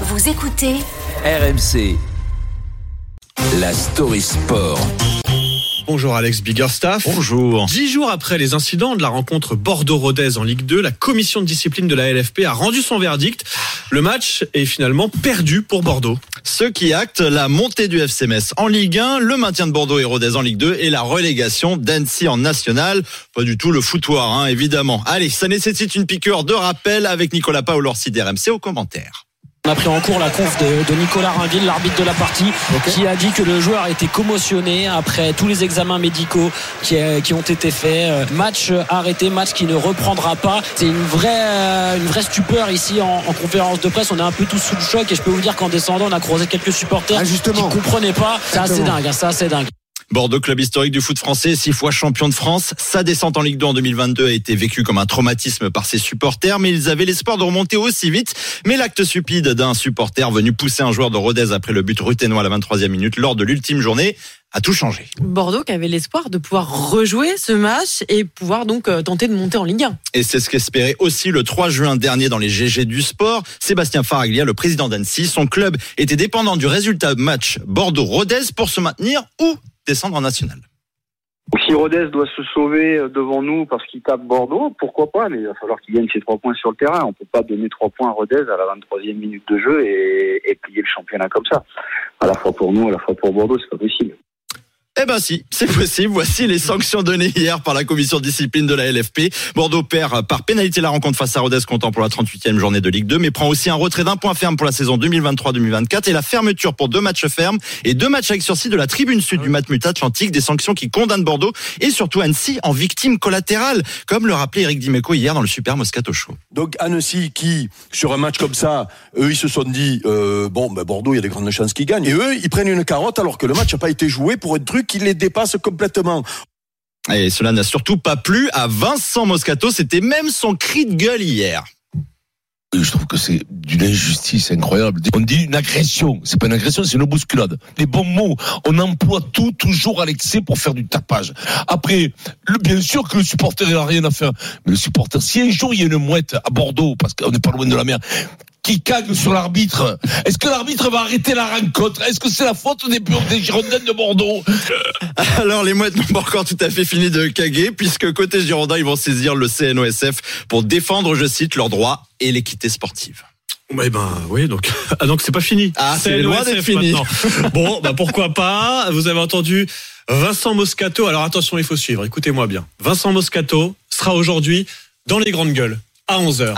Vous écoutez RMC. La story sport. Bonjour Alex Biggerstaff. Bonjour. Dix jours après les incidents de la rencontre Bordeaux-Rodez en Ligue 2, la commission de discipline de la LFP a rendu son verdict. Le match est finalement perdu pour Bordeaux. Ce qui acte la montée du FC Metz en Ligue 1, le maintien de Bordeaux et Rodez en Ligue 2 et la relégation d'Annecy en National. Pas du tout le foutoir, hein, évidemment. Allez, ça nécessite une piqûre de rappel avec Nicolas Paolorsi d'RMC au commentaire. On a pris en cours la conf de, de Nicolas Rainville, l'arbitre de la partie, qui a dit que le joueur était commotionné après tous les examens médicaux qui, euh, qui ont été faits. Euh, Match arrêté, match qui ne reprendra pas. C'est une vraie, euh, une vraie stupeur ici en, en conférence de presse. On est un peu tous sous le choc et je peux vous dire qu'en descendant, on a croisé quelques supporters Ah, qui ne comprenaient pas. C'est assez dingue, hein, c'est assez dingue. Bordeaux, club historique du foot français, six fois champion de France. Sa descente en Ligue 2 en 2022 a été vécue comme un traumatisme par ses supporters, mais ils avaient l'espoir de remonter aussi vite. Mais l'acte stupide d'un supporter venu pousser un joueur de Rodez après le but ruténois à la 23e minute lors de l'ultime journée a tout changé. Bordeaux qui avait l'espoir de pouvoir rejouer ce match et pouvoir donc euh, tenter de monter en Ligue 1. Et c'est ce qu'espérait aussi le 3 juin dernier dans les GG du sport. Sébastien Faraglia, le président d'Annecy, son club était dépendant du résultat match Bordeaux-Rodez pour se maintenir ou descendre en national. Si Rodez doit se sauver euh, devant nous parce qu'il tape Bordeaux, pourquoi pas Mais il va falloir qu'il gagne ses trois points sur le terrain. On peut pas donner trois points à Rodez à la 23e minute de jeu et, et plier le championnat comme ça. À la fois pour nous, à la fois pour Bordeaux, c'est pas possible. Eh ben si, c'est possible. Voici les sanctions données hier par la commission de discipline de la LFP. Bordeaux perd par pénalité la rencontre face à Rodez comptant pour la 38e journée de Ligue 2, mais prend aussi un retrait d'un point ferme pour la saison 2023-2024 et la fermeture pour deux matchs fermes et deux matchs avec sursis de la tribune sud du Matmut Atlantique, des sanctions qui condamnent Bordeaux et surtout Annecy en victime collatérale, comme le rappelait Eric Dimeco hier dans le Super Moscato Show. Donc Annecy qui, sur un match comme ça, eux ils se sont dit, euh, bon ben Bordeaux il y a des grandes chances qu'ils gagnent. Et eux ils prennent une carotte alors que le match n'a pas été joué pour un truc qui les dépasse complètement. Et cela n'a surtout pas plu à Vincent Moscato, c'était même son cri de gueule hier. Je trouve que c'est d'une injustice incroyable. On dit une agression. C'est pas une agression, c'est une bousculade. Les bons mots. On emploie tout toujours à l'excès pour faire du tapage. Après, le, bien sûr que le supporter il a rien à faire. Mais le supporter, si un jour il y a une mouette à Bordeaux, parce qu'on n'est pas loin de la mer, qui cague sur l'arbitre, est-ce que l'arbitre va arrêter la rencontre? Est-ce que c'est la faute des, des Girondins de Bordeaux? Alors les mouettes n'ont pas encore tout à fait fini de caguer puisque côté Girondin ils vont saisir le CNOSF pour défendre, je cite, leurs droits et l'équité sportive. Eh ben oui, donc ah donc c'est pas fini. Ah, c'est loin d'être fini. maintenant. Bon, bah pourquoi pas? Vous avez entendu Vincent Moscato. Alors attention, il faut suivre. Écoutez-moi bien. Vincent Moscato sera aujourd'hui dans les grandes gueules à 11h.